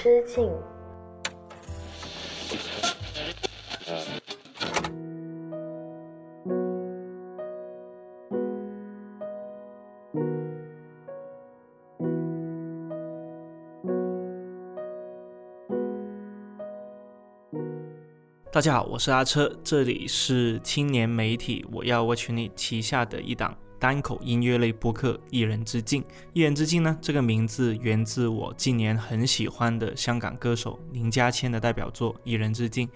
之境。大家好，我是阿车，这里是青年媒体我要我群里旗下的一档单口音乐类播客《一人之境》。一人之境呢，这个名字源自我近年很喜欢的香港歌手林家谦的代表作《一人之境》。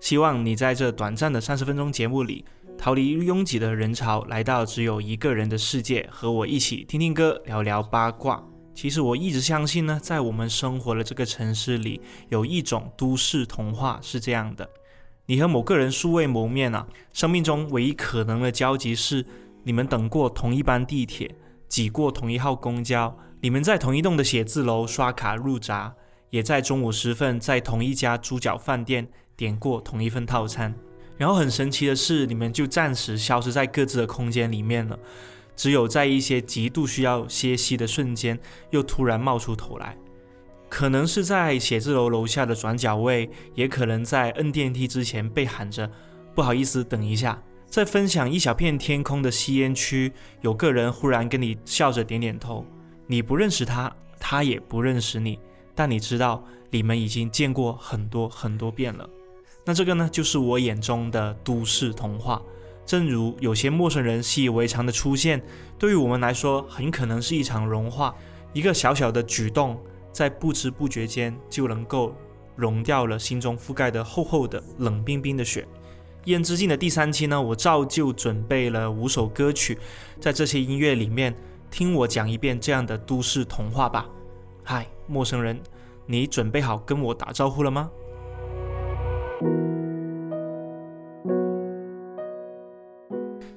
希望你在这短暂的三十分钟节目里，逃离拥挤的人潮，来到只有一个人的世界，和我一起听听歌，聊聊八卦。其实我一直相信呢，在我们生活的这个城市里，有一种都市童话是这样的。你和某个人素未谋面啊，生命中唯一可能的交集是你们等过同一班地铁，挤过同一号公交，你们在同一栋的写字楼刷卡入闸，也在中午时分在同一家猪脚饭店点过同一份套餐。然后很神奇的是，你们就暂时消失在各自的空间里面了，只有在一些极度需要歇息的瞬间，又突然冒出头来。可能是在写字楼楼下的转角位，也可能在摁电梯之前被喊着“不好意思，等一下”。在分享一小片天空的吸烟区，有个人忽然跟你笑着点点头。你不认识他，他也不认识你，但你知道你们已经见过很多很多遍了。那这个呢，就是我眼中的都市童话。正如有些陌生人习以为常的出现，对于我们来说，很可能是一场融化，一个小小的举动。在不知不觉间就能够融掉了心中覆盖的厚厚的冷冰冰的雪。一人之境的第三期呢，我照旧准备了五首歌曲，在这些音乐里面，听我讲一遍这样的都市童话吧。嗨，陌生人，你准备好跟我打招呼了吗？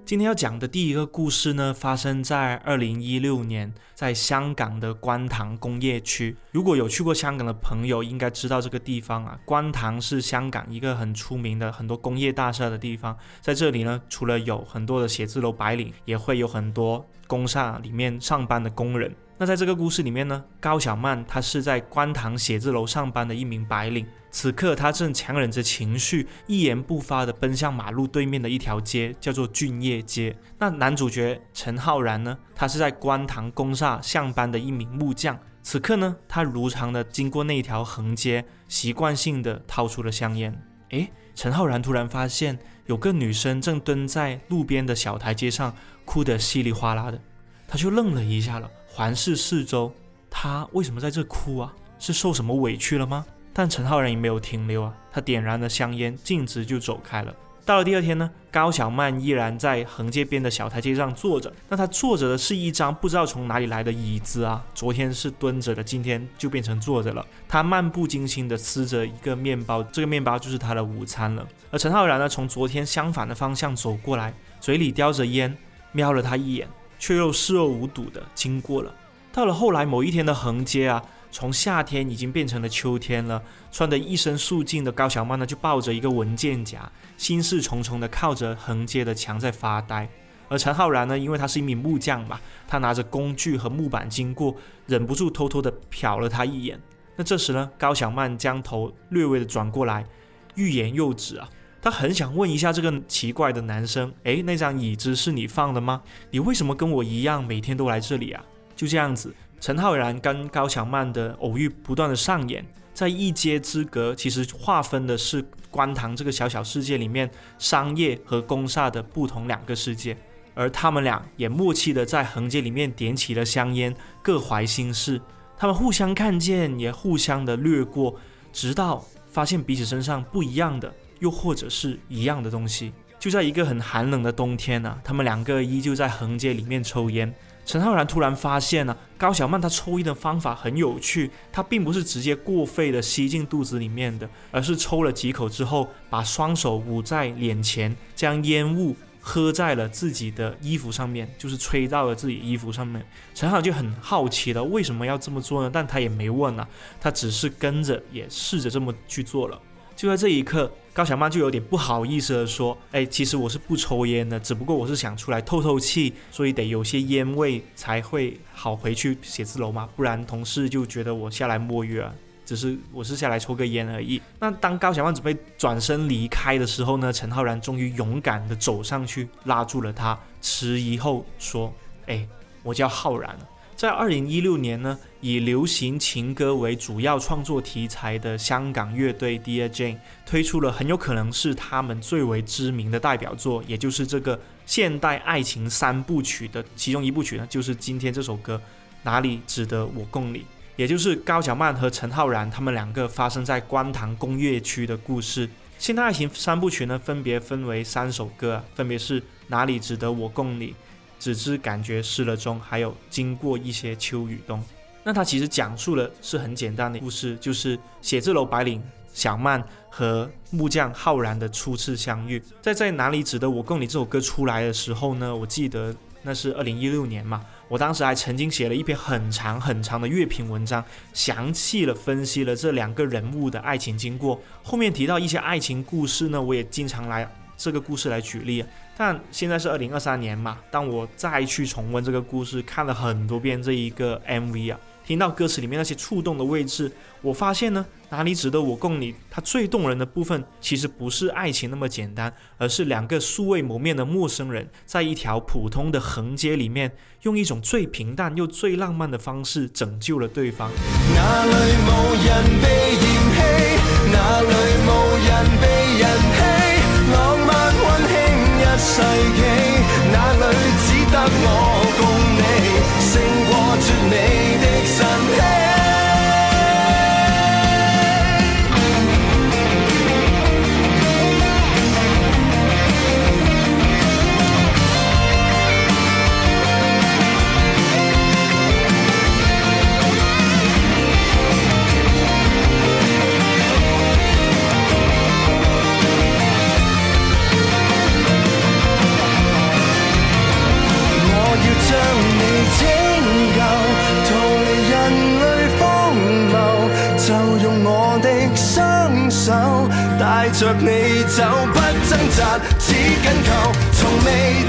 今天要讲的第一个故事呢，发生在二零一六年，在香港的观塘工业区。如果有去过香港的朋友，应该知道这个地方啊。观塘是香港一个很出名的很多工业大厦的地方，在这里呢，除了有很多的写字楼白领，也会有很多工厦里面上班的工人。那在这个故事里面呢，高小曼她是在观塘写字楼上班的一名白领，此刻她正强忍着情绪，一言不发地奔向马路对面的一条街，叫做俊业街。那男主角陈浩然呢，他是在观塘工厦上班的一名木匠，此刻呢，他如常的经过那条横街，习惯性地掏出了香烟。诶，陈浩然突然发现有个女生正蹲在路边的小台阶上，哭得稀里哗啦的，他就愣了一下了。环视四周，他为什么在这哭啊？是受什么委屈了吗？但陈浩然也没有停留啊，他点燃了香烟，径直就走开了。到了第二天呢，高小曼依然在横街边的小台阶上坐着。那他坐着的是一张不知道从哪里来的椅子啊，昨天是蹲着的，今天就变成坐着了。他漫不经心地吃着一个面包，这个面包就是他的午餐了。而陈浩然呢，从昨天相反的方向走过来，嘴里叼着烟，瞄了他一眼。却又视若无睹地经过了。到了后来某一天的横街啊，从夏天已经变成了秋天了。穿得一身素净的高小曼呢，就抱着一个文件夹，心事重重地靠着横街的墙在发呆。而陈浩然呢，因为他是一名木匠嘛，他拿着工具和木板经过，忍不住偷偷地瞟了他一眼。那这时呢，高小曼将头略微的转过来，欲言又止啊。他很想问一下这个奇怪的男生，诶，那张椅子是你放的吗？你为什么跟我一样每天都来这里啊？就这样子，陈浩然跟高小曼的偶遇不断的上演，在一街之隔，其实划分的是观塘这个小小世界里面商业和公厦的不同两个世界，而他们俩也默契的在横街里面点起了香烟，各怀心事。他们互相看见，也互相的掠过，直到发现彼此身上不一样的。又或者是一样的东西，就在一个很寒冷的冬天呢，他们两个依旧在横街里面抽烟。陈浩然突然发现呢，高小曼她抽烟的方法很有趣，她并不是直接过肺的吸进肚子里面的，而是抽了几口之后，把双手捂在脸前，将烟雾喝在了自己的衣服上面，就是吹到了自己衣服上面。陈浩就很好奇了，为什么要这么做呢？但他也没问啊，他只是跟着也试着这么去做了。就在这一刻，高小曼就有点不好意思的说：“哎，其实我是不抽烟的，只不过我是想出来透透气，所以得有些烟味才会好回去写字楼嘛，不然同事就觉得我下来摸鱼啊。”只是我是下来抽个烟而已。那当高小曼准备转身离开的时候呢，陈浩然终于勇敢地走上去拉住了他，迟疑后说：“哎，我叫浩然。”在二零一六年呢，以流行情歌为主要创作题材的香港乐队 Dear Jane 推出了很有可能是他们最为知名的代表作，也就是这个现代爱情三部曲的其中一部曲呢，就是今天这首歌《哪里值得我共你》，也就是高晓曼和陈浩然他们两个发生在观塘工业区的故事。现代爱情三部曲呢，分别分为三首歌，分别是《哪里值得我共你》。只知感觉失了踪，还有经过一些秋与冬。那它其实讲述的是很简单的故事，就是写字楼白领小曼和木匠浩然的初次相遇。在在哪里值得我供你这首歌出来的时候呢？我记得那是二零一六年嘛。我当时还曾经写了一篇很长很长的乐评文章，详细的分析了这两个人物的爱情经过。后面提到一些爱情故事呢，我也经常来这个故事来举例。但现在是二零二三年嘛，当我再去重温这个故事，看了很多遍这一个 MV 啊，听到歌词里面那些触动的位置，我发现呢，哪里值得我共你？它最动人的部分，其实不是爱情那么简单，而是两个素未谋面的陌生人，在一条普通的横街里面，用一种最平淡又最浪漫的方式拯救了对方。哪里无人被嫌弃？哪里着你走，不挣扎，只紧求，从未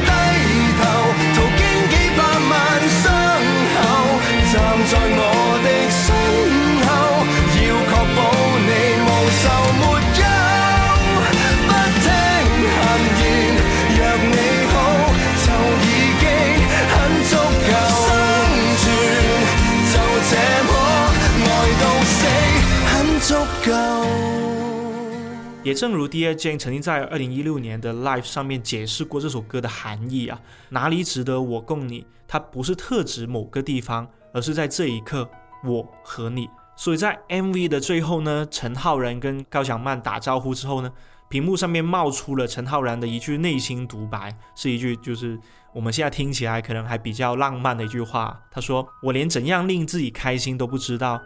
也正如 Dear Jane 曾经在二零一六年的 Live 上面解释过这首歌的含义啊，哪里值得我供你？它不是特指某个地方，而是在这一刻，我和你。所以在 MV 的最后呢，陈浩然跟高晓曼打招呼之后呢，屏幕上面冒出了陈浩然的一句内心独白，是一句就是我们现在听起来可能还比较浪漫的一句话。他说：“我连怎样令自己开心都不知道，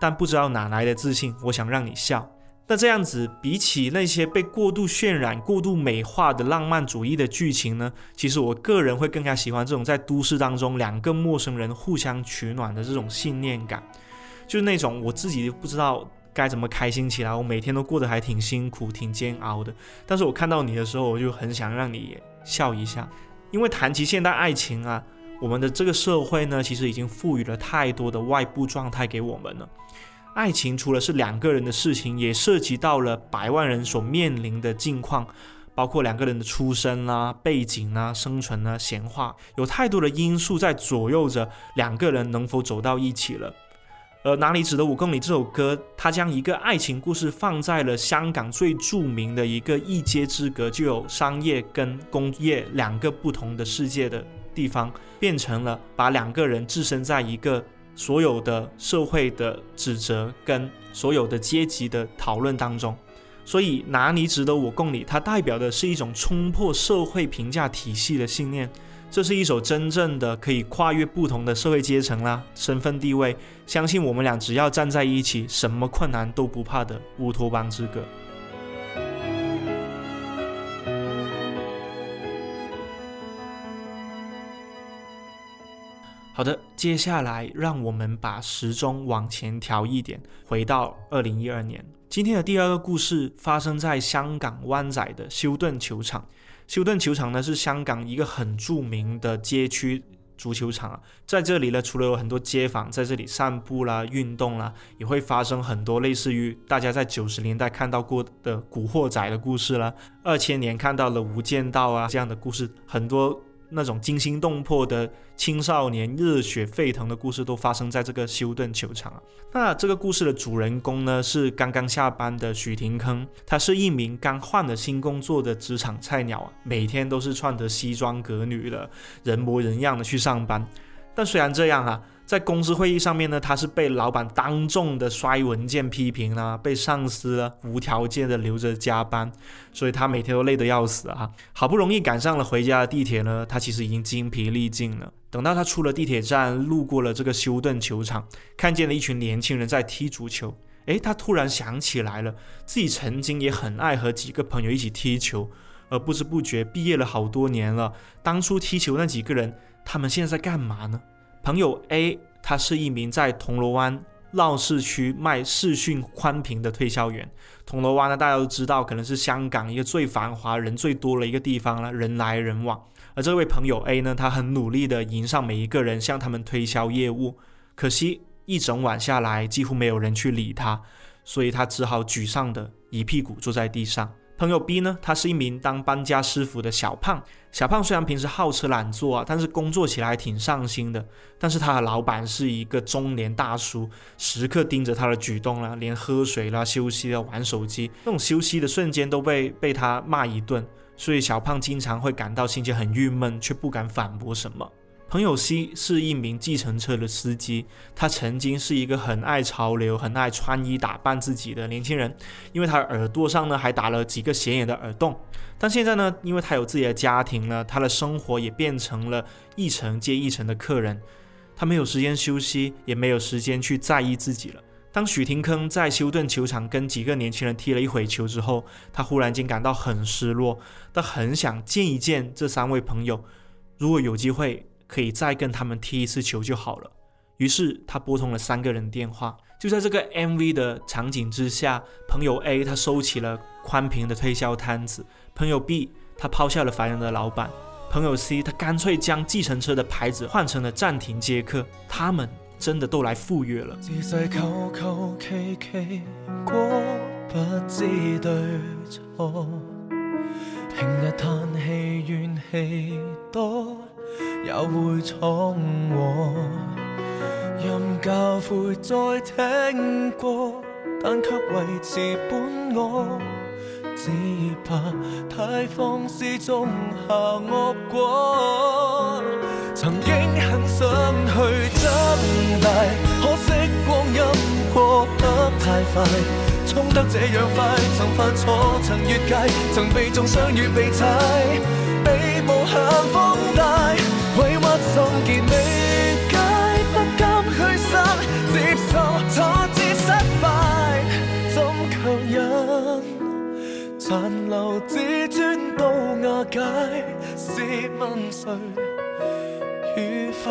但不知道哪来的自信，我想让你笑。”那这样子，比起那些被过度渲染、过度美化的浪漫主义的剧情呢？其实我个人会更加喜欢这种在都市当中两个陌生人互相取暖的这种信念感，就是那种我自己不知道该怎么开心起来，我每天都过得还挺辛苦、挺煎熬的。但是我看到你的时候，我就很想让你笑一下，因为谈起现代爱情啊，我们的这个社会呢，其实已经赋予了太多的外部状态给我们了。爱情除了是两个人的事情，也涉及到了百万人所面临的境况，包括两个人的出身啦、背景啊、生存啊、闲话，有太多的因素在左右着两个人能否走到一起了。而哪里值得五公里这首歌，它将一个爱情故事放在了香港最著名的一个一街之隔，就有商业跟工业两个不同的世界的地方，变成了把两个人置身在一个。所有的社会的指责跟所有的阶级的讨论当中，所以哪里值得我供你？它代表的是一种冲破社会评价体系的信念。这是一首真正的可以跨越不同的社会阶层啦、身份地位，相信我们俩只要站在一起，什么困难都不怕的乌托邦之歌。好的，接下来让我们把时钟往前调一点，回到二零一二年。今天的第二个故事发生在香港湾仔的休顿球场。休顿球场呢是香港一个很著名的街区足球场啊，在这里呢，除了有很多街坊在这里散步啦、运动啦，也会发生很多类似于大家在九十年代看到过的《古惑仔》的故事啦，二千年看到了《无间道》啊这样的故事，很多。那种惊心动魄的青少年、热血沸腾的故事都发生在这个休顿球场啊。那这个故事的主人公呢是刚刚下班的许廷铿，他是一名刚换了新工作的职场菜鸟啊，每天都是穿着西装革履的，人模人样的去上班。但虽然这样啊。在公司会议上面呢，他是被老板当众的摔文件批评啦，被上司无条件的留着加班，所以他每天都累得要死啊！好不容易赶上了回家的地铁呢，他其实已经精疲力尽了。等到他出了地铁站，路过了这个休顿球场，看见了一群年轻人在踢足球，诶，他突然想起来了，自己曾经也很爱和几个朋友一起踢球，而不知不觉毕业了好多年了，当初踢球那几个人，他们现在在干嘛呢？朋友 A，他是一名在铜锣湾闹市区卖视讯宽屏的推销员。铜锣湾呢，大家都知道，可能是香港一个最繁华、人最多的一个地方了，人来人往。而这位朋友 A 呢，他很努力的迎上每一个人，向他们推销业务。可惜一整晚下来，几乎没有人去理他，所以他只好沮丧的一屁股坐在地上。朋友 B 呢，他是一名当搬家师傅的小胖。小胖虽然平时好吃懒做啊，但是工作起来挺上心的。但是他的老板是一个中年大叔，时刻盯着他的举动啦，连喝水啦、休息啦、玩手机，那种休息的瞬间都被被他骂一顿。所以小胖经常会感到心情很郁闷，却不敢反驳什么。朋友 C 是一名计程车的司机，他曾经是一个很爱潮流、很爱穿衣打扮自己的年轻人，因为他耳朵上呢还打了几个显眼的耳洞。但现在呢，因为他有自己的家庭了，他的生活也变成了一层接一层的客人，他没有时间休息，也没有时间去在意自己了。当许廷铿在休顿球场跟几个年轻人踢了一会球之后，他忽然间感到很失落，他很想见一见这三位朋友，如果有机会。可以再跟他们踢一次球就好了。于是他拨通了三个人电话。就在这个 MV 的场景之下，朋友 A 他收起了宽屏的推销摊子，朋友 B 他抛下了烦人的老板，朋友 C 他干脆将计程车的牌子换成了暂停接客。他们真的都来赴约了。平日叹气怨气多。也会闯祸，任教诲再听过，但却维持本我。只怕太放肆种下恶果。曾经很想去长大，可惜光阴过得太快，冲得这样快。曾犯错，曾越界，曾被中伤与被踩，被无限放大。解，问谁与非？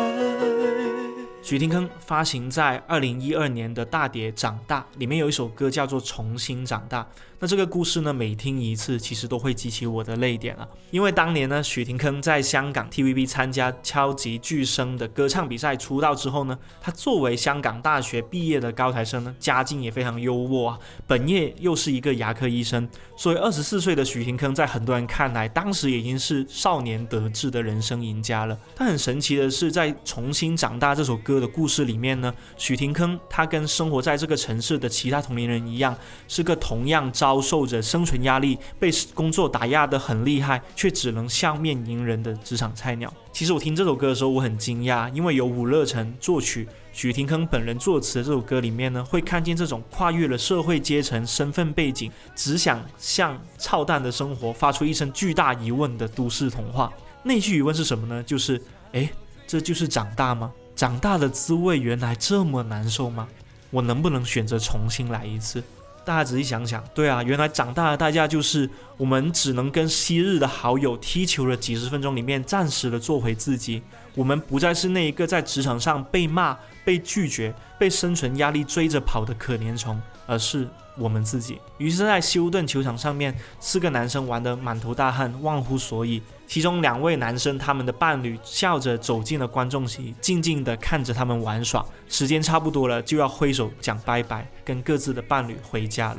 许廷铿发行在二零一二年的大碟《长大》里面有一首歌叫做《重新长大》。那这个故事呢，每听一次，其实都会激起我的泪点啊。因为当年呢，许廷铿在香港 TVB 参加超级巨声的歌唱比赛出道之后呢，他作为香港大学毕业的高材生呢，家境也非常优渥啊，本业又是一个牙科医生，所以二十四岁的许廷铿在很多人看来，当时已经是少年得志的人生赢家了。但很神奇的是，在《重新长大》这首歌。的故事里面呢，许廷铿他跟生活在这个城市的其他同龄人一样，是个同样遭遭受着生存压力、被工作打压的很厉害，却只能笑面迎人的职场菜鸟。其实我听这首歌的时候，我很惊讶，因为有伍乐成作曲、许廷铿本人作词的这首歌里面呢，会看见这种跨越了社会阶层、身份背景，只想向操蛋的生活发出一声巨大疑问的都市童话。那句疑问是什么呢？就是，哎，这就是长大吗？长大的滋味原来这么难受吗？我能不能选择重新来一次？大家仔细想想，对啊，原来长大的代价就是我们只能跟昔日的好友踢球了几十分钟里面暂时的做回自己。我们不再是那一个在职场上被骂、被拒绝、被生存压力追着跑的可怜虫，而是我们自己。于是，在休顿球场上面，四个男生玩得满头大汗，忘乎所以。其中两位男生，他们的伴侣笑着走进了观众席，静静地看着他们玩耍。时间差不多了，就要挥手讲拜拜，跟各自的伴侣回家了。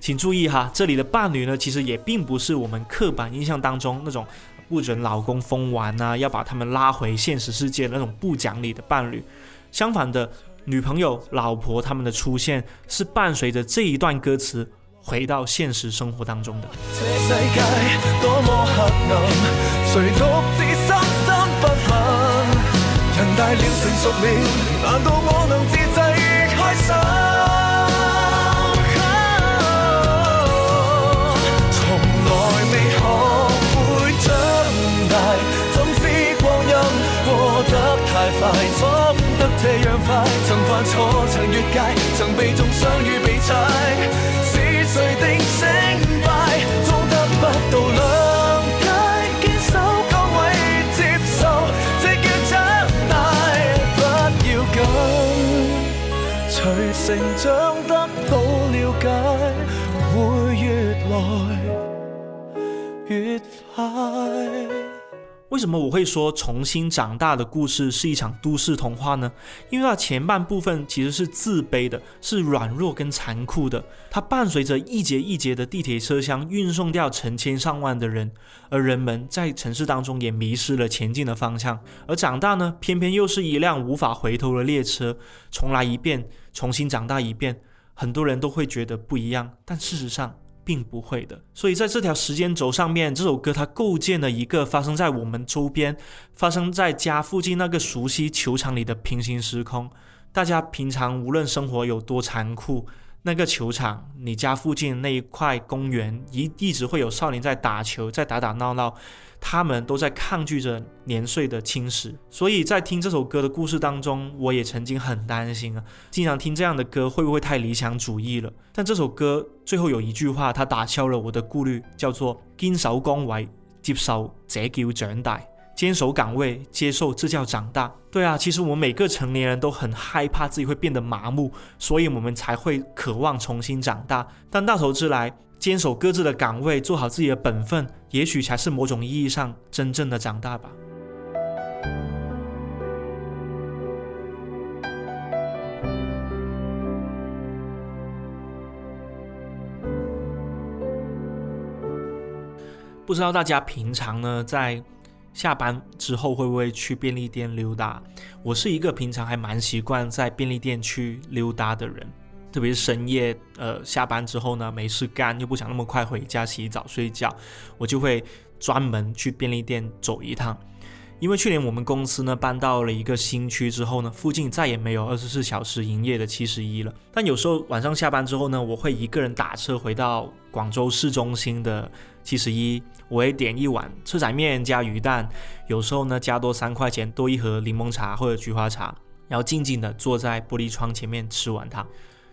请注意哈，这里的伴侣呢，其实也并不是我们刻板印象当中那种。不准老公疯玩啊！要把他们拉回现实世界那种不讲理的伴侣。相反的，女朋友、老婆他们的出现是伴随着这一段歌词回到现实生活当中的。这世界多么黑暗，谁独自深深不忿？人大了，成熟了，难道我能自制开心？快，错得这样快，曾犯错，曾越界，曾被中伤与被踩，无谅解坚守各位接受这叫长大不要紧随成长得到了解会越来越快。为什么我会说重新长大的故事是一场都市童话呢？因为它前半部分其实是自卑的，是软弱跟残酷的。它伴随着一节一节的地铁车厢运送掉成千上万的人，而人们在城市当中也迷失了前进的方向。而长大呢，偏偏又是一辆无法回头的列车，重来一遍，重新长大一遍，很多人都会觉得不一样，但事实上。并不会的，所以在这条时间轴上面，这首歌它构建了一个发生在我们周边、发生在家附近那个熟悉球场里的平行时空。大家平常无论生活有多残酷。那个球场，你家附近那一块公园，一一直会有少年在打球，在打打闹闹，他们都在抗拒着年岁的侵蚀。所以在听这首歌的故事当中，我也曾经很担心啊，经常听这样的歌会不会太理想主义了？但这首歌最后有一句话，它打消了我的顾虑，叫做“坚守岗位，接受这叫长大”。坚守岗位，接受这叫长大。对啊，其实我们每个成年人都很害怕自己会变得麻木，所以我们才会渴望重新长大。但到头之来，坚守各自的岗位，做好自己的本分，也许才是某种意义上真正的长大吧。不知道大家平常呢，在下班之后会不会去便利店溜达？我是一个平常还蛮习惯在便利店去溜达的人，特别是深夜，呃，下班之后呢，没事干又不想那么快回家洗澡睡觉，我就会专门去便利店走一趟。因为去年我们公司呢搬到了一个新区之后呢，附近再也没有二十四小时营业的七十一了。但有时候晚上下班之后呢，我会一个人打车回到广州市中心的。七十一，我会点一碗车仔面加鱼蛋，有时候呢加多三块钱多一盒柠檬茶或者菊花茶，然后静静的坐在玻璃窗前面吃完它。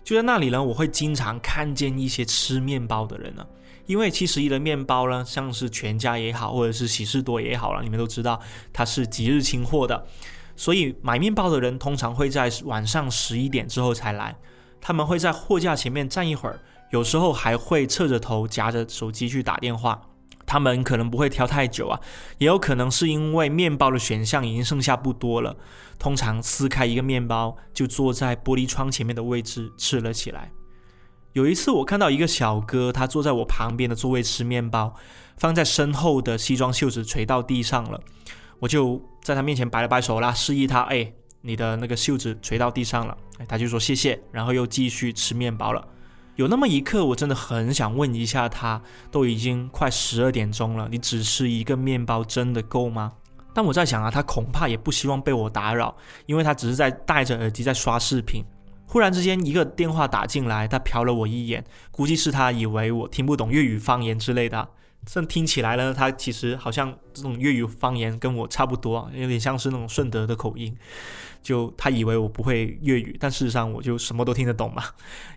就在那里呢，我会经常看见一些吃面包的人呢，因为七十一的面包呢，像是全家也好，或者是喜事多也好了，你们都知道它是即日清货的，所以买面包的人通常会在晚上十一点之后才来，他们会在货架前面站一会儿。有时候还会侧着头夹着手机去打电话，他们可能不会挑太久啊，也有可能是因为面包的选项已经剩下不多了。通常撕开一个面包，就坐在玻璃窗前面的位置吃了起来。有一次我看到一个小哥，他坐在我旁边的座位吃面包，放在身后的西装袖子垂到地上了，我就在他面前摆了摆手啦，示意他，哎，你的那个袖子垂到地上了，哎，他就说谢谢，然后又继续吃面包了。有那么一刻，我真的很想问一下他，都已经快十二点钟了，你只吃一个面包真的够吗？但我在想啊，他恐怕也不希望被我打扰，因为他只是在戴着耳机在刷视频。忽然之间，一个电话打进来，他瞟了我一眼，估计是他以为我听不懂粤语方言之类的。这听起来呢，他其实好像这种粤语方言跟我差不多，有点像是那种顺德的口音。就他以为我不会粤语，但事实上我就什么都听得懂嘛。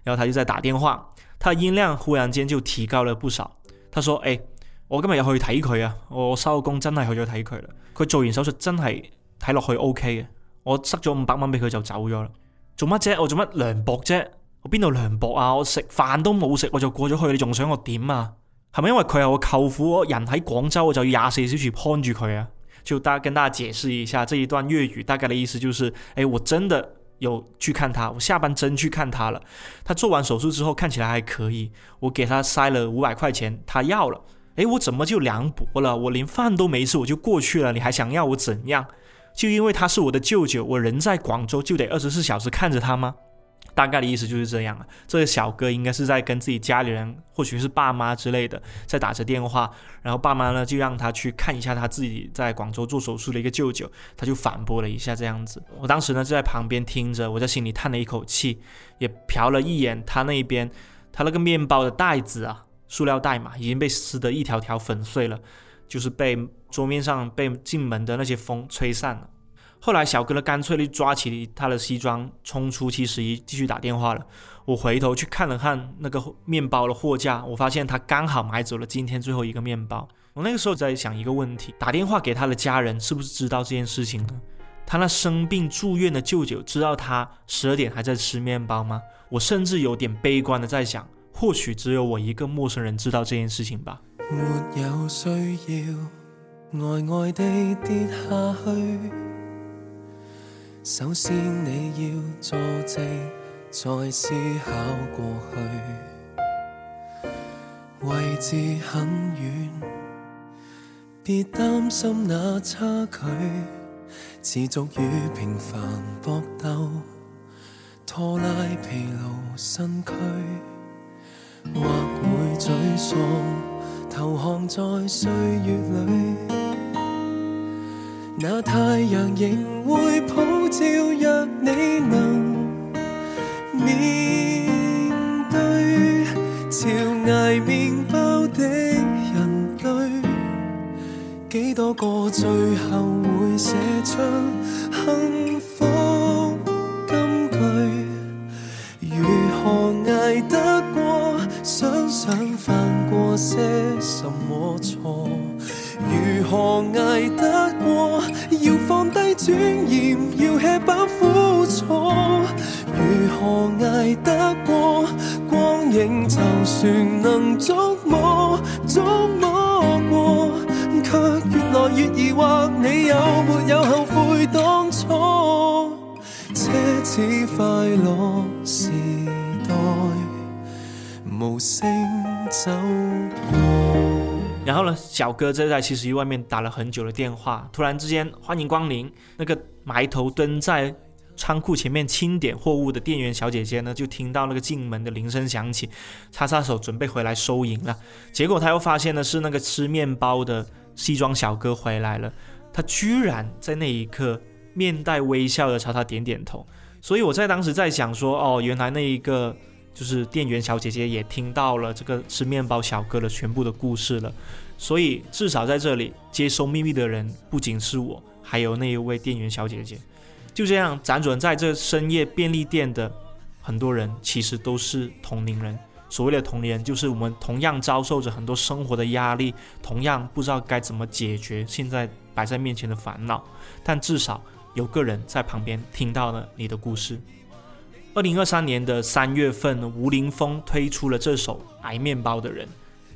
然后他就在打电话，他的音量忽然間就提高了不少。他說：誒，我今日又去睇佢啊，我收工真係去咗睇佢啦。佢做完手術真係睇落去 OK 嘅，我塞咗五百蚊俾佢就走咗啦。做乜啫？我做乜涼薄啫？我邊度涼薄啊？我食飯都冇食，我就過咗去，你仲想我點啊？係咪因為佢係我舅父，我人喺廣州，我就要廿四小時看住佢啊？就大跟大家解釋一下，這一段粵語大概的意思就是：誒，我真的有去看他，我下班真去看他了。他做完手術之後看起來還可以，我給他塞了五百塊錢，他要了。誒，我怎麼就涼薄了？我連飯都沒吃我就過去了，你還想要我怎樣？就因為他是我的舅舅，我人在廣州就得二十四小時看着他嗎？大概的意思就是这样啊。这个小哥应该是在跟自己家里人，或许是爸妈之类的，在打着电话。然后爸妈呢就让他去看一下他自己在广州做手术的一个舅舅，他就反驳了一下这样子。我当时呢就在旁边听着，我在心里叹了一口气，也瞟了一眼他那边，他那个面包的袋子啊，塑料袋嘛，已经被撕得一条条粉碎了，就是被桌面上被进门的那些风吹散了。后来小哥呢，干脆地抓起他的西装，冲出七十一，继续打电话了。我回头去看了看那个面包的货架，我发现他刚好买走了今天最后一个面包。我那个时候在想一个问题：打电话给他的家人，是不是知道这件事情呢？他那生病住院的舅舅知道他十二点还在吃面包吗？我甚至有点悲观的在想，或许只有我一个陌生人知道这件事情吧。没有需要呆呆地跌下去。首先你要坐直，再思考過去。位置很遠，別擔心那差距，持續與平凡搏鬥，拖拉疲勞身躯，或會沮喪，投降在歲月裏。那太陽仍會普照，若你能面對嚼捱麵包的人類，幾多個最後會寫出幸福金句？如何捱得過？想想犯過些什麼錯？如何捱得過？要放低尊嚴，要吃飽苦楚。如何捱得過？光影就算能捉摸，捉摸過，卻越來越疑惑，你有沒有後悔當初？奢侈快樂時代，無聲走。然后呢，小哥就在七十一外面打了很久的电话，突然之间，欢迎光临。那个埋头蹲在仓库前面清点货物的店员小姐姐呢，就听到那个进门的铃声响起，擦擦手准备回来收银了。结果他又发现的是那个吃面包的西装小哥回来了，他居然在那一刻面带微笑的朝他点点头。所以我在当时在想说，哦，原来那一个。就是店员小姐姐也听到了这个吃面包小哥的全部的故事了，所以至少在这里接收秘密的人不仅是我，还有那一位店员小姐姐。就这样，辗转在这深夜便利店的很多人，其实都是同龄人。所谓的同龄人，就是我们同样遭受着很多生活的压力，同样不知道该怎么解决现在摆在面前的烦恼，但至少有个人在旁边听到了你的故事。二零二三年的三月份，吴林峰推出了这首《挨面包的人》，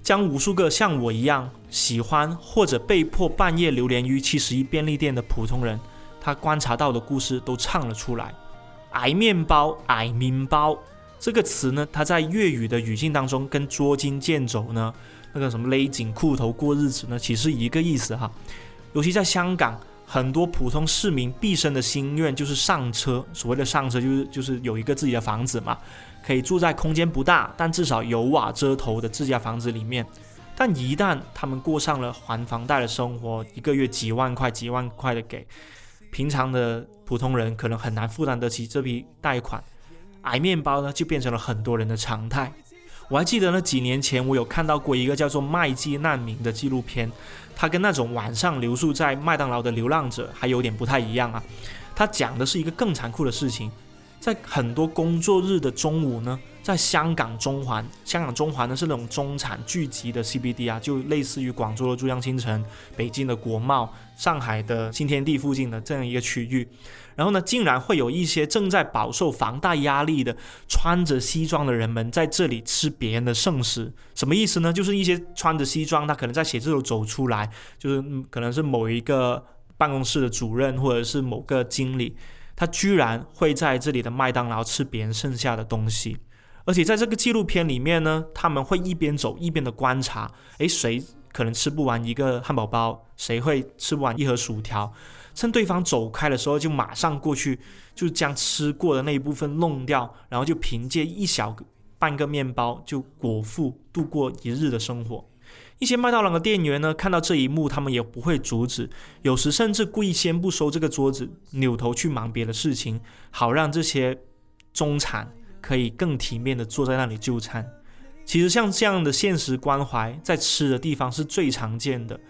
将无数个像我一样喜欢或者被迫半夜流连于七十一便利店的普通人，他观察到的故事都唱了出来。挨面包，挨面包这个词呢，它在粤语的语境当中，跟捉襟见肘呢，那个什么勒紧裤头过日子呢，其实一个意思哈。尤其在香港。很多普通市民毕生的心愿就是上车，所谓的上车就是就是有一个自己的房子嘛，可以住在空间不大，但至少有瓦遮头的自家房子里面。但一旦他们过上了还房贷的生活，一个月几万块几万块的给，平常的普通人可能很难负担得起这笔贷款，挨面包呢就变成了很多人的常态。我还记得呢，几年前我有看到过一个叫做《麦记难民》的纪录片，它跟那种晚上留宿在麦当劳的流浪者还有点不太一样啊。它讲的是一个更残酷的事情，在很多工作日的中午呢，在香港中环，香港中环呢是那种中产聚集的 CBD 啊，就类似于广州的珠江新城、北京的国贸、上海的新天地附近的这样一个区域。然后呢，竟然会有一些正在饱受房贷压力的穿着西装的人们在这里吃别人的剩食，什么意思呢？就是一些穿着西装，他可能在写字楼走出来，就是可能是某一个办公室的主任或者是某个经理，他居然会在这里的麦当劳吃别人剩下的东西。而且在这个纪录片里面呢，他们会一边走一边的观察，诶，谁可能吃不完一个汉堡包，谁会吃不完一盒薯条，趁对方走开的时候，就马上过去，就将吃过的那一部分弄掉，然后就凭借一小半个面包就果腹度过一日的生活。一些麦当劳的店员呢，看到这一幕，他们也不会阻止，有时甚至故意先不收这个桌子，扭头去忙别的事情，好让这些中产。可以更体面的坐在那里就餐。其实像这样的现实关怀，在吃的地方是最常见的。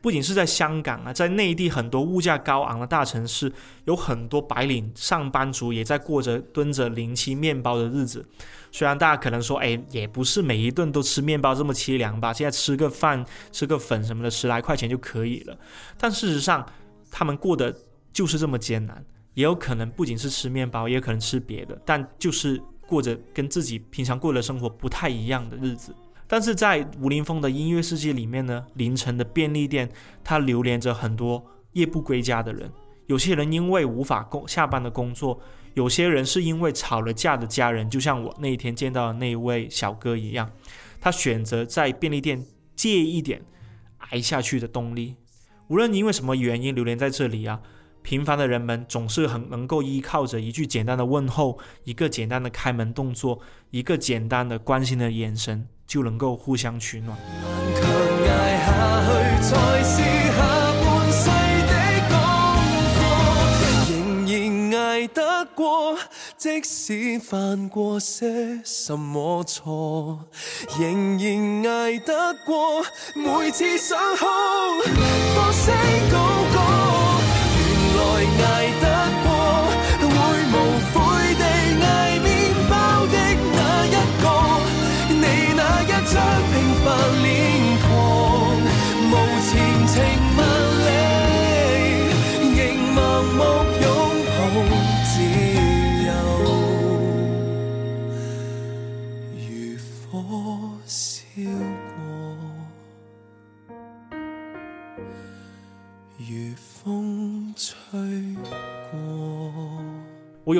不仅是在香港啊，在内地很多物价高昂的大城市，有很多白领上班族也在过着蹲着零七面包的日子。虽然大家可能说，哎，也不是每一顿都吃面包这么凄凉吧？现在吃个饭、吃个粉什么的，十来块钱就可以了。但事实上，他们过的就是这么艰难。也有可能不仅是吃面包，也有可能吃别的，但就是。过着跟自己平常过的生活不太一样的日子，但是在吴林峰的音乐世界里面呢，凌晨的便利店，它流连着很多夜不归家的人。有些人因为无法工下班的工作，有些人是因为吵了架的家人，就像我那一天见到的那位小哥一样，他选择在便利店借一点挨下去的动力。无论因为什么原因流连在这里啊。平凡的人们总是很能够依靠着一句简单的问候，一个简单的开门动作，一个简单的关心的眼神，就能够互相取暖。得过，即使犯过些什么错，仍然挨得过。每次想哭，放声高歌。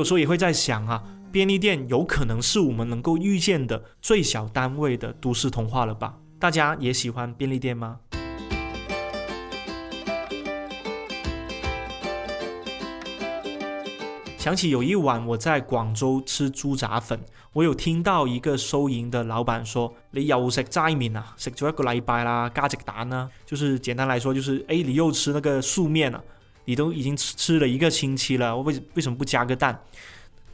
有时候也会在想啊，便利店有可能是我们能够遇见的最小单位的都市童话了吧？大家也喜欢便利店吗？想起有一晚我在广州吃猪杂粉，我有听到一个收银的老板说：“你又食斋面啊？食咗一个礼拜啦，加只蛋呢？就是简单来说，就是哎，你又吃那个素面啊？”你都已经吃吃了一个星期了，为为什么不加个蛋？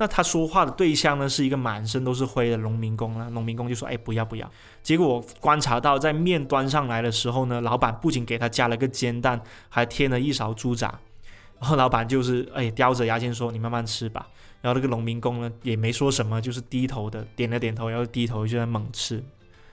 那他说话的对象呢，是一个满身都是灰的农民工了。农民工就说：“哎，不要不要。”结果我观察到，在面端上来的时候呢，老板不仅给他加了个煎蛋，还添了一勺猪杂。然后老板就是哎，叼着牙签说：“你慢慢吃吧。”然后那个农民工呢，也没说什么，就是低头的点了点头，然后低头就在猛吃。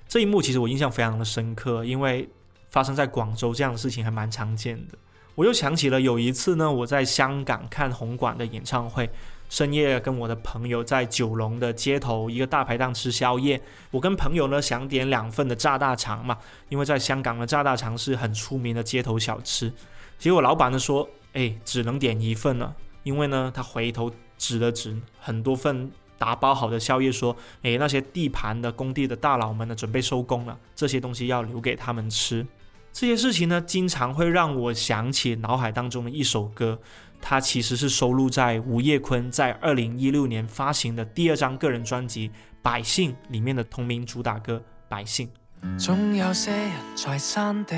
这一幕其实我印象非常的深刻，因为发生在广州这样的事情还蛮常见的。我又想起了有一次呢，我在香港看红馆的演唱会，深夜跟我的朋友在九龙的街头一个大排档吃宵夜。我跟朋友呢想点两份的炸大肠嘛，因为在香港的炸大肠是很出名的街头小吃。结果老板呢说：“哎，只能点一份了。”因为呢，他回头指了指很多份打包好的宵夜，说：“哎，那些地盘的工地的大佬们呢，准备收工了，这些东西要留给他们吃。”这些事情呢，经常会让我想起脑海当中的一首歌，它其实是收录在吴业坤在二零一六年发行的第二张个人专辑《百姓》里面的同名主打歌《百姓》。总有些人在山顶，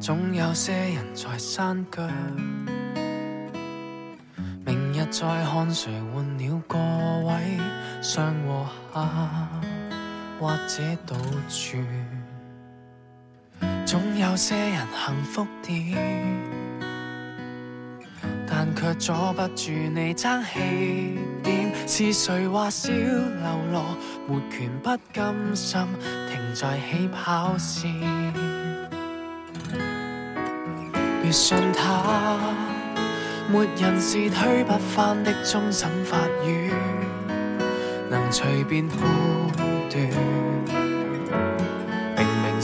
总有些人在山脚，明日再看谁换了个位，上和下，或者倒转。总有些人幸福点，但却阻不住你争起点。是谁话小流落没权不甘心停在起跑线？别信他，没人是推不翻的终审法院，能随便判断。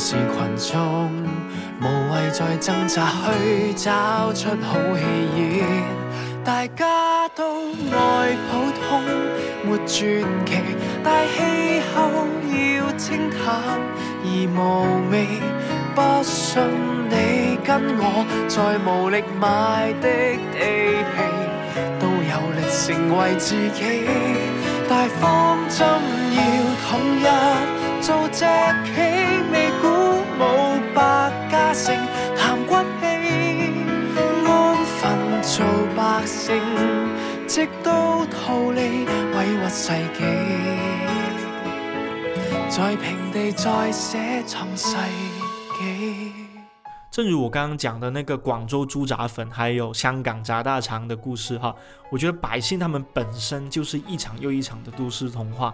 是群众，无谓再挣扎去找出好戏演。大家都爱普通，没传奇，但气候要清淡而无味。不信你跟我，在无力买的地皮，都有力成为自己。大方针要统一，做只棋未鼓舞百家姓，谈骨气，安分做百姓，直到逃离委屈世纪，在平地再写创世。正如我刚刚讲的那个广州猪杂粉，还有香港炸大肠的故事哈，我觉得百姓他们本身就是一场又一场的都市童话。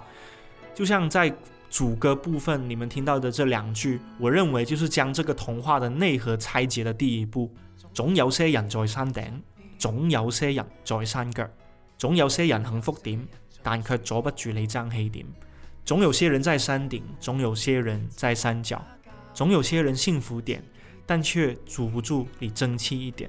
就像在主歌部分你们听到的这两句，我认为就是将这个童话的内核拆解的第一步。总有些人在山顶，总有些人在山脚，总有些人幸福点，但却阻不住你争气点。总有些人在山顶，总有些人在山脚，总有些人幸福点。但却阻不住你争气一点，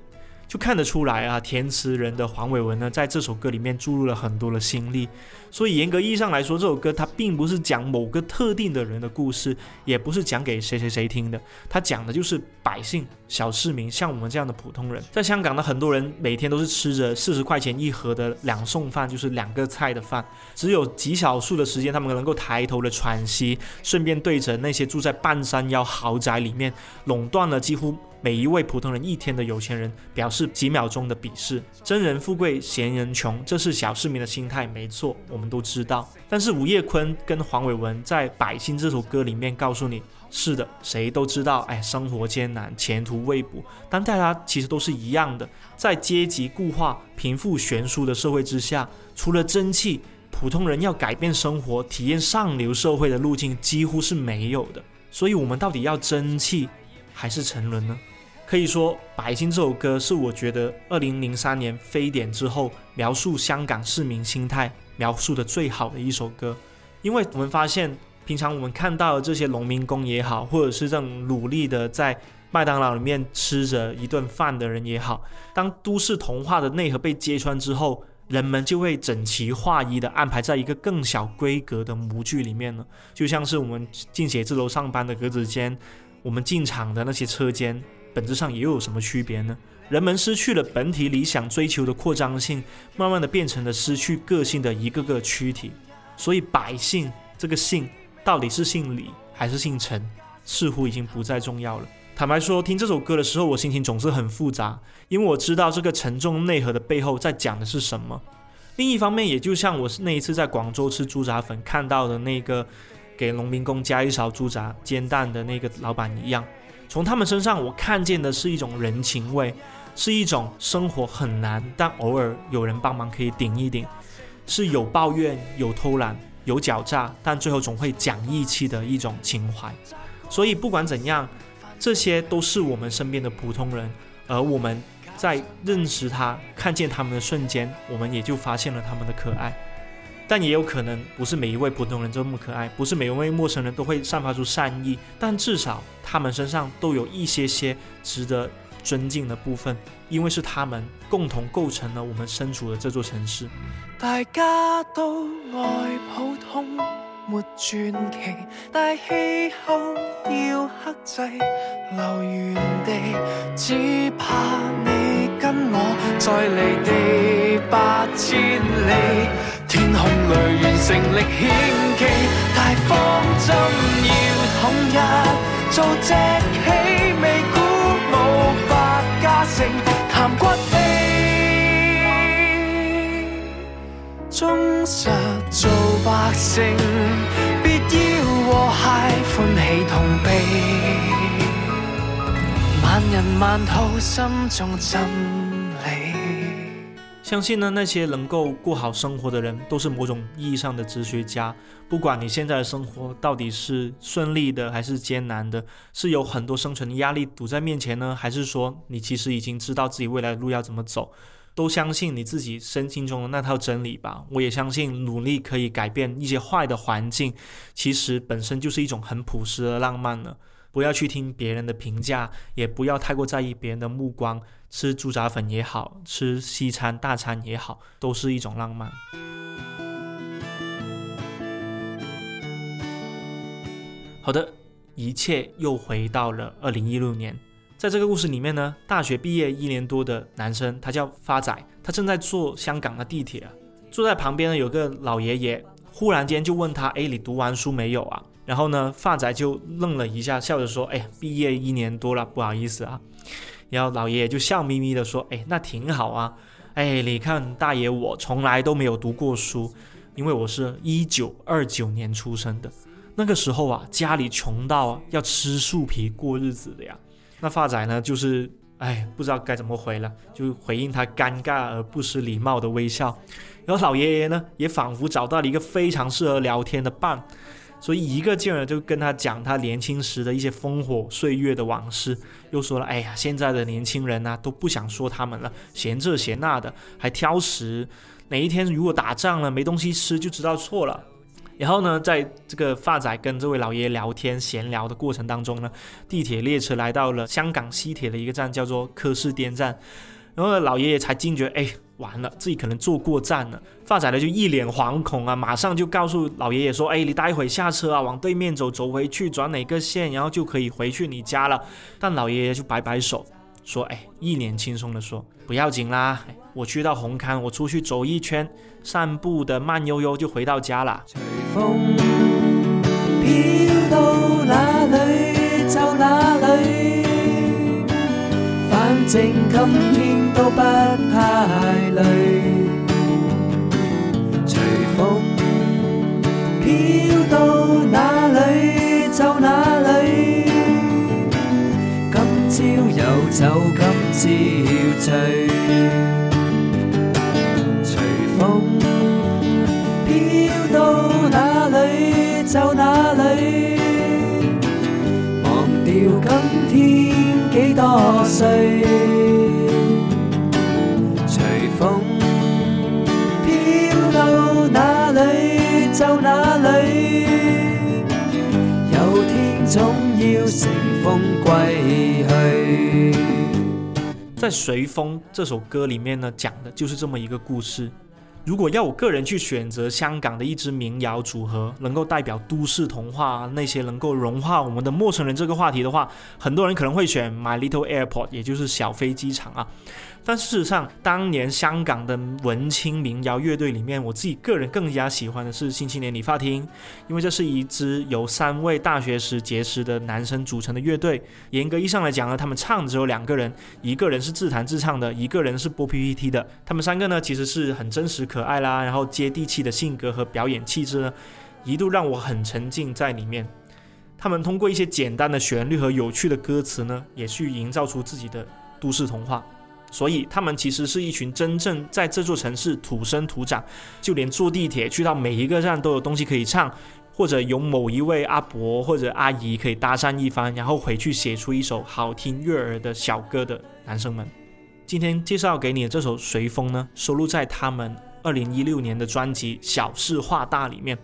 就看得出来啊！填词人的黄伟文呢，在这首歌里面注入了很多的心力。所以严格意义上来说，这首歌它并不是讲某个特定的人的故事，也不是讲给谁谁谁听的，它讲的就是百姓、小市民，像我们这样的普通人。在香港的很多人每天都是吃着四十块钱一盒的两送饭，就是两个菜的饭，只有极少数的时间，他们能够抬头的喘息，顺便对着那些住在半山腰豪宅里面，垄断了几乎。每一位普通人一天的有钱人表示几秒钟的鄙视，真人富贵闲人穷，这是小市民的心态，没错，我们都知道。但是吴业坤跟黄伟文在《百姓》这首歌里面告诉你，是的，谁都知道，哎，生活艰难，前途未卜，但大家其实都是一样的，在阶级固化、贫富悬殊的社会之下，除了争气，普通人要改变生活、体验上流社会的路径几乎是没有的。所以，我们到底要争气还是沉沦呢？可以说，《百姓》这首歌是我觉得二零零三年非典之后描述香港市民心态描述的最好的一首歌。因为我们发现，平常我们看到的这些农民工也好，或者是这种努力的在麦当劳里面吃着一顿饭的人也好，当都市童话的内核被揭穿之后，人们就会整齐划一的安排在一个更小规格的模具里面了。就像是我们进写字楼上班的格子间，我们进厂的那些车间。本质上又有什么区别呢？人们失去了本体理想追求的扩张性，慢慢的变成了失去个性的一个个躯体。所以百姓这个姓到底是姓李还是姓陈，似乎已经不再重要了。坦白说，听这首歌的时候，我心情总是很复杂，因为我知道这个沉重内核的背后在讲的是什么。另一方面，也就像我那一次在广州吃猪杂粉看到的那个给农民工加一勺猪杂煎蛋的那个老板一样。从他们身上，我看见的是一种人情味，是一种生活很难，但偶尔有人帮忙可以顶一顶，是有抱怨、有偷懒、有狡诈，但最后总会讲义气的一种情怀。所以不管怎样，这些都是我们身边的普通人，而我们在认识他、看见他们的瞬间，我们也就发现了他们的可爱。但也有可能不是每一位普通人这么可爱，不是每一位陌生人都会散发出善意，但至少他们身上都有一些些值得尊敬的部分，因为是他们共同构成了我们身处的这座城市。大家都爱普通，没传奇，但气候要克制，留原地，只怕你跟我再离地八千里。天空里完成历险记，大方针要统一，做只起未鼓舞百家姓，谈骨气，忠实做百姓，必要和谐欢喜同悲，万人万套心中真。相信呢，那些能够过好生活的人，都是某种意义上的哲学家。不管你现在的生活到底是顺利的还是艰难的，是有很多生存的压力堵在面前呢，还是说你其实已经知道自己未来的路要怎么走，都相信你自己身心中的那套真理吧。我也相信努力可以改变一些坏的环境，其实本身就是一种很朴实的浪漫呢。不要去听别人的评价，也不要太过在意别人的目光。吃猪杂粉也好，吃西餐大餐也好，都是一种浪漫。好的，一切又回到了二零一六年。在这个故事里面呢，大学毕业一年多的男生，他叫发仔，他正在坐香港的地铁，坐在旁边呢有个老爷爷，忽然间就问他：“哎，你读完书没有啊？”然后呢，发仔就愣了一下，笑着说：“哎，毕业一年多了，不好意思啊。”然后老爷爷就笑眯眯的说：“哎，那挺好啊。哎，你看大爷，我从来都没有读过书，因为我是一九二九年出生的。那个时候啊，家里穷到要吃树皮过日子的呀。那发仔呢，就是哎，不知道该怎么回了，就回应他尴尬而不失礼貌的微笑。然后老爷爷呢，也仿佛找到了一个非常适合聊天的伴。”所以一个劲儿就跟他讲他年轻时的一些烽火岁月的往事，又说了，哎呀，现在的年轻人呢都不想说他们了，嫌这嫌那的，还挑食，哪一天如果打仗了没东西吃就知道错了。然后呢，在这个发仔跟这位老爷爷聊天闲聊的过程当中呢，地铁列车来到了香港西铁的一个站，叫做柯士甸站，然后老爷爷才惊觉，哎。完了，自己可能坐过站了。发仔呢就一脸惶恐啊，马上就告诉老爷爷说：“哎，你待会下车啊，往对面走，走回去转哪个线，然后就可以回去你家了。”但老爷爷就摆摆手说：“哎，一脸轻松的说，不要紧啦，我去到红磡，我出去走一圈，散步的慢悠悠就回到家了。”随风飘到哪里就哪里，反正今天。不太累，随风飘到哪里就哪里。今朝有酒今朝醉，随风飘到哪里就哪里。忘掉今天几多岁。就哪里？有天总要乘风归去。在《随风》这首歌里面呢，讲的就是这么一个故事。如果要我个人去选择香港的一支民谣组合，能够代表都市童话那些能够融化我们的陌生人这个话题的话，很多人可能会选 My Little Airport，也就是小飞机场啊。但事实上，当年香港的文青民谣乐队里面，我自己个人更加喜欢的是新青年理发厅，因为这是一支由三位大学时结识的男生组成的乐队。严格意义上来讲呢，他们唱只有两个人，一个人是自弹自唱的，一个人是播 PPT 的。他们三个呢，其实是很真实可爱啦，然后接地气的性格和表演气质呢，一度让我很沉浸在里面。他们通过一些简单的旋律和有趣的歌词呢，也去营造出自己的都市童话。所以他们其实是一群真正在这座城市土生土长，就连坐地铁去到每一个站都有东西可以唱，或者有某一位阿伯或者阿姨可以搭讪一番，然后回去写出一首好听悦耳的小歌的男生们。今天介绍给你的这首《随风》呢，收录在他们二零一六年的专辑《小事化大》里面。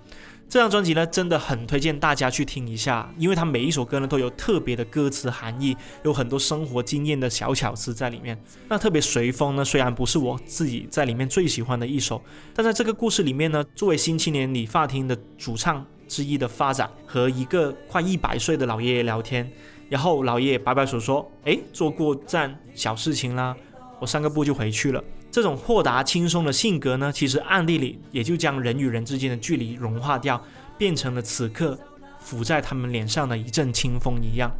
这张专辑呢，真的很推荐大家去听一下，因为它每一首歌呢都有特别的歌词含义，有很多生活经验的小巧思在里面。那特别随风呢，虽然不是我自己在里面最喜欢的一首，但在这个故事里面呢，作为新青年理发厅的主唱之一的发展，和一个快一百岁的老爷爷聊天，然后老爷爷摆摆手说：“哎，坐过站小事情啦，我散个步就回去了。”这种豁达轻松的性格呢，其实暗地里也就将人与人之间的距离融化掉，变成了此刻抚在他们脸上的一阵清风一样。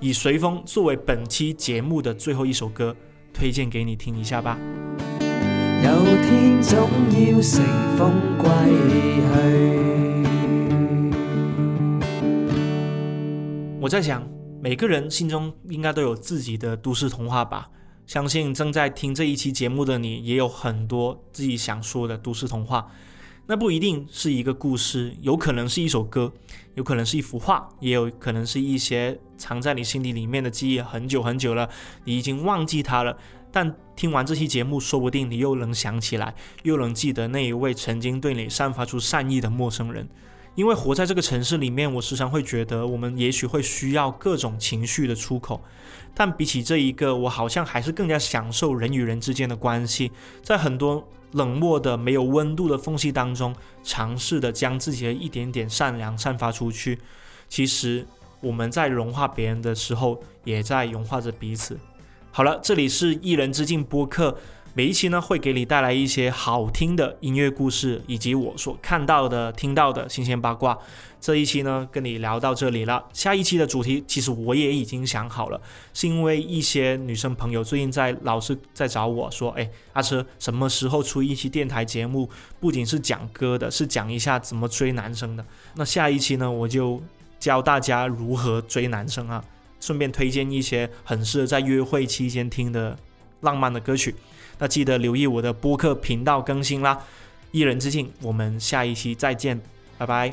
以《随风》作为本期节目的最后一首歌，推荐给你听一下吧。有天总要乘风归去。我在想，每个人心中应该都有自己的都市童话吧。相信正在听这一期节目的你，也有很多自己想说的都市童话。那不一定是一个故事，有可能是一首歌，有可能是一幅画，也有可能是一些藏在你心底里面的记忆，很久很久了，你已经忘记它了。但听完这期节目，说不定你又能想起来，又能记得那一位曾经对你散发出善意的陌生人。因为活在这个城市里面，我时常会觉得，我们也许会需要各种情绪的出口。但比起这一个，我好像还是更加享受人与人之间的关系，在很多。冷漠的、没有温度的缝隙当中，尝试的将自己的一点点善良散发出去。其实我们在融化别人的时候，也在融化着彼此。好了，这里是一人之境播客。每一期呢，会给你带来一些好听的音乐故事，以及我所看到的、听到的新鲜八卦。这一期呢，跟你聊到这里了。下一期的主题，其实我也已经想好了，是因为一些女生朋友最近在老是在找我说：“哎，阿车，什么时候出一期电台节目？不仅是讲歌的，是讲一下怎么追男生的。”那下一期呢，我就教大家如何追男生啊，顺便推荐一些很适合在约会期间听的浪漫的歌曲。那记得留意我的播客频道更新啦！一人之境，我们下一期再见，拜拜。